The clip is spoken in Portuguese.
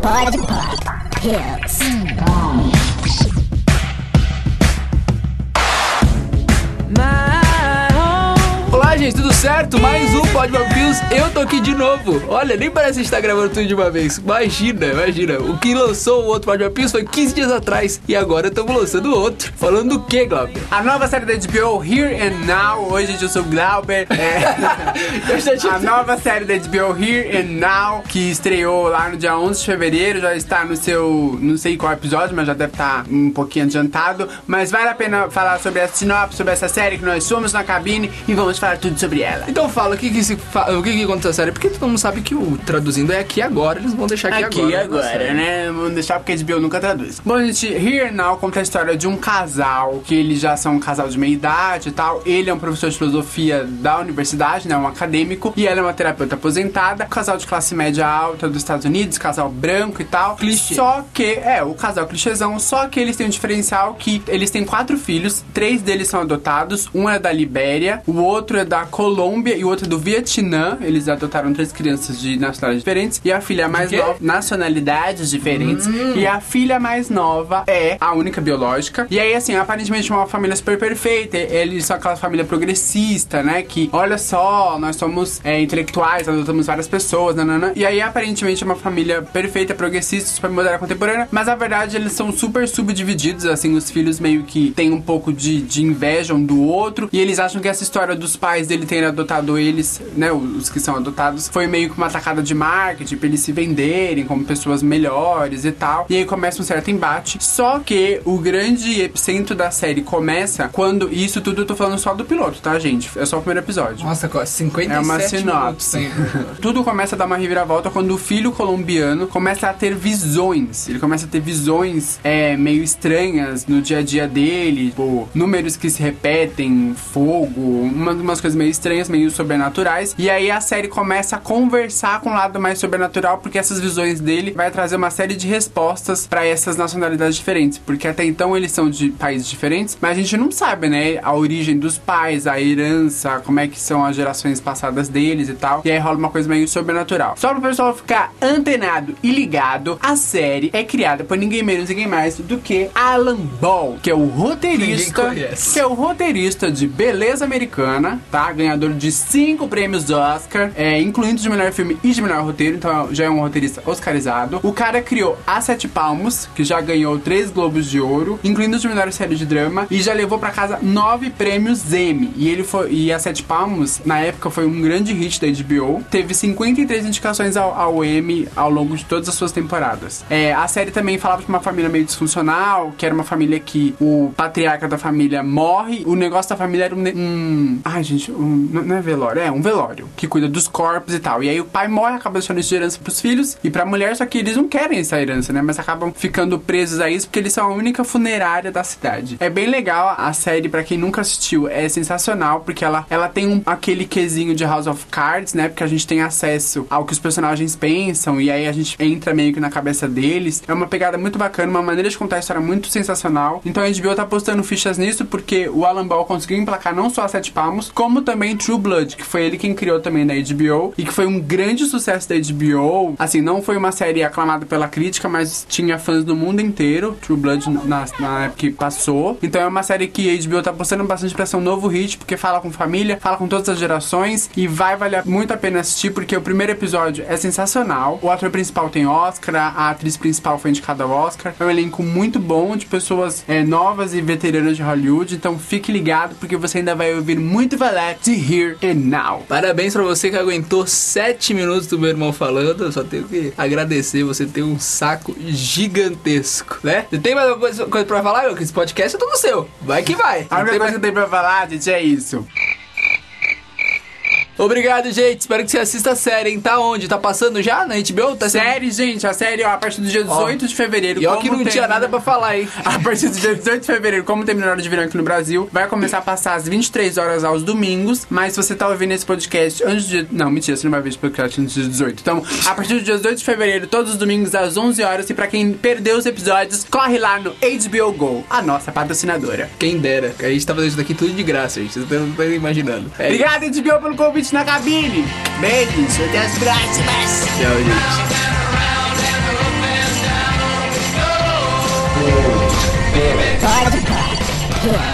Pode, pode. Hills. Gente, tudo certo? Mais um Pod Vampiros. Eu tô aqui de novo. Olha, nem parece que a gente tá gravando tudo de uma vez. Imagina, imagina. O que lançou o outro Pod Vampiros foi 15 dias atrás. E agora estamos lançando outro. Falando do que, Glauber? A nova série da HBO, Here and Now. Hoje, gente, eu sou o Glauber. É, a nova série da HBO, Here and Now, que estreou lá no dia 11 de fevereiro. Já está no seu, não sei qual episódio, mas já deve estar um pouquinho adiantado. Mas vale a pena falar sobre a sinopse, sobre essa série que nós somos na cabine e vamos falar tudo sobre ela. Então fala, o que que, se fa... o que que aconteceu na série? Porque todo mundo sabe que o traduzindo é aqui agora, eles vão deixar aqui, Aqui agora. agora, né? Vamos deixar porque a HBO nunca traduz. Bom, gente, Here Now conta a história de um casal, que eles já são um casal de meia idade e tal. Ele é um professor de filosofia da universidade, né? Um acadêmico. E ela é uma terapeuta aposentada. Casal de classe média alta dos Estados Unidos, casal branco e tal. Clichê. Só que, é, o casal clichêzão, só que eles têm um diferencial que eles têm quatro filhos, três deles são adotados, um é da Libéria, o outro é da Colômbia e o outro é do Vietnã. Eles adotaram três crianças de nacionalidades diferentes. E a filha mais nova, nacionalidades diferentes. E a filha mais nova é a única biológica. E aí, assim, aparentemente uma família super perfeita. Eles são aquela família progressista, né? Que, olha só, nós somos é, intelectuais, adotamos várias pessoas, nanana. E aí, aparentemente, é uma família perfeita, progressista, super moderna, contemporânea. Mas, na verdade, eles são super subdivididos, assim, os filhos meio que têm um pouco de, de inveja um do outro. E eles acham que essa história dos pais dele terem adotado eles, né? Os que são adotados, foi meio que uma atacada de marketing pra eles se venderem como pessoas melhores e tal. E aí começa um certo embate. Só que o grande epicentro da série começa quando. E isso tudo eu tô falando só do piloto, tá, gente? É só o primeiro episódio. Nossa, co- 57 É uma sinopse. Tudo começa a dar uma reviravolta quando o filho colombiano começa a ter visões. Ele começa a ter visões é, meio estranhas no dia a dia dele, tipo, números que se repetem, fogo, umas, umas coisas meio estranhas, meio sobrenaturais. E aí a série começa a conversar com o lado mais sobrenatural, porque essas visões dele vai trazer uma série de respostas pra essas nacionalidades diferentes. Porque até então eles são de países diferentes, mas a gente não sabe, né? A origem dos pais, a herança, como é que são as gerações passadas deles e tal. E aí rola uma coisa meio sobrenatural. Só pro pessoal ficar antenado e ligado, a série é criada por ninguém menos, ninguém mais do que Alan Ball, que é o roteirista. Que é o roteirista de Beleza Americana, tá? Ganhador de cinco prêmios do Oscar, é, incluindo de melhor filme e de melhor roteiro, então já é um roteirista oscarizado. O cara criou A Sete Palmos, que já ganhou três Globos de Ouro, incluindo de melhor série de drama, e já levou pra casa nove prêmios Emmy. E ele foi. E A Sete Palmos, na época, foi um grande hit da HBO. Teve 53 indicações ao, ao Emmy ao longo de todas as suas temporadas. É, a série também falava de uma família meio disfuncional, que era uma família que o patriarca da família morre. O negócio da família era um. um ai, gente, um- não é velório, é um velório que cuida dos corpos e tal. E aí o pai morre, acaba deixando isso de herança pros filhos e pra mulher, só que eles não querem essa herança, né? Mas acabam ficando presos a isso porque eles são a única funerária da cidade. É bem legal a série, pra quem nunca assistiu, é sensacional porque ela, ela tem um, aquele quesinho de House of Cards, né? Porque a gente tem acesso ao que os personagens pensam e aí a gente entra meio que na cabeça deles. É uma pegada muito bacana, uma maneira de contar a história muito sensacional. Então a HBO tá postando fichas nisso porque o Alan Ball conseguiu emplacar não só a Sete Palmos, como também True Blood, que foi ele quem criou também da HBO e que foi um grande sucesso da HBO. Assim, não foi uma série aclamada pela crítica, mas tinha fãs do mundo inteiro. True Blood na, na época que passou. Então é uma série que a HBO tá postando bastante pra ser um novo hit, porque fala com família, fala com todas as gerações e vai valer muito a pena assistir, porque o primeiro episódio é sensacional. O ator principal tem Oscar, a atriz principal foi indicada ao Oscar. É um elenco muito bom de pessoas é, novas e veteranas de Hollywood. Então fique ligado, porque você ainda vai ouvir muito falar Here and Now. Parabéns pra você que aguentou 7 minutos do meu irmão falando. Eu só tenho que agradecer. Você tem um saco gigantesco, né? Você tem mais alguma coisa, coisa pra falar? meu? Que esse podcast é todo seu. Vai que vai. A Não única tem coisa mais- que eu tenho pra falar, gente, é isso. Obrigado, gente. Espero que você assista a série, hein? Tá onde? Tá passando já na HBO? Tá sendo- Série, gente, a série, ó, a partir do dia 18 de fevereiro. E ó que não tinha nada pra falar, hein? A partir do dia 18 de fevereiro, como terminou a hora de verão aqui no Brasil, vai começar a passar às 23 horas aos domingos. Mas se você tá ouvindo esse podcast antes do dia. Não, mentira, você não vai ver esse podcast antes do dia 18. Então, a partir do dia 18 de fevereiro, todos os domingos às 11 horas. E pra quem perdeu os episódios, corre lá no HBO Go, a nossa patrocinadora. Quem dera. A gente tá fazendo isso daqui tudo de graça, gente. Vocês não estão imaginando. É, Obrigado, HBO, pelo convite ouvintes na cabine. Beijos, até as próximas. Tchau, gente. Para de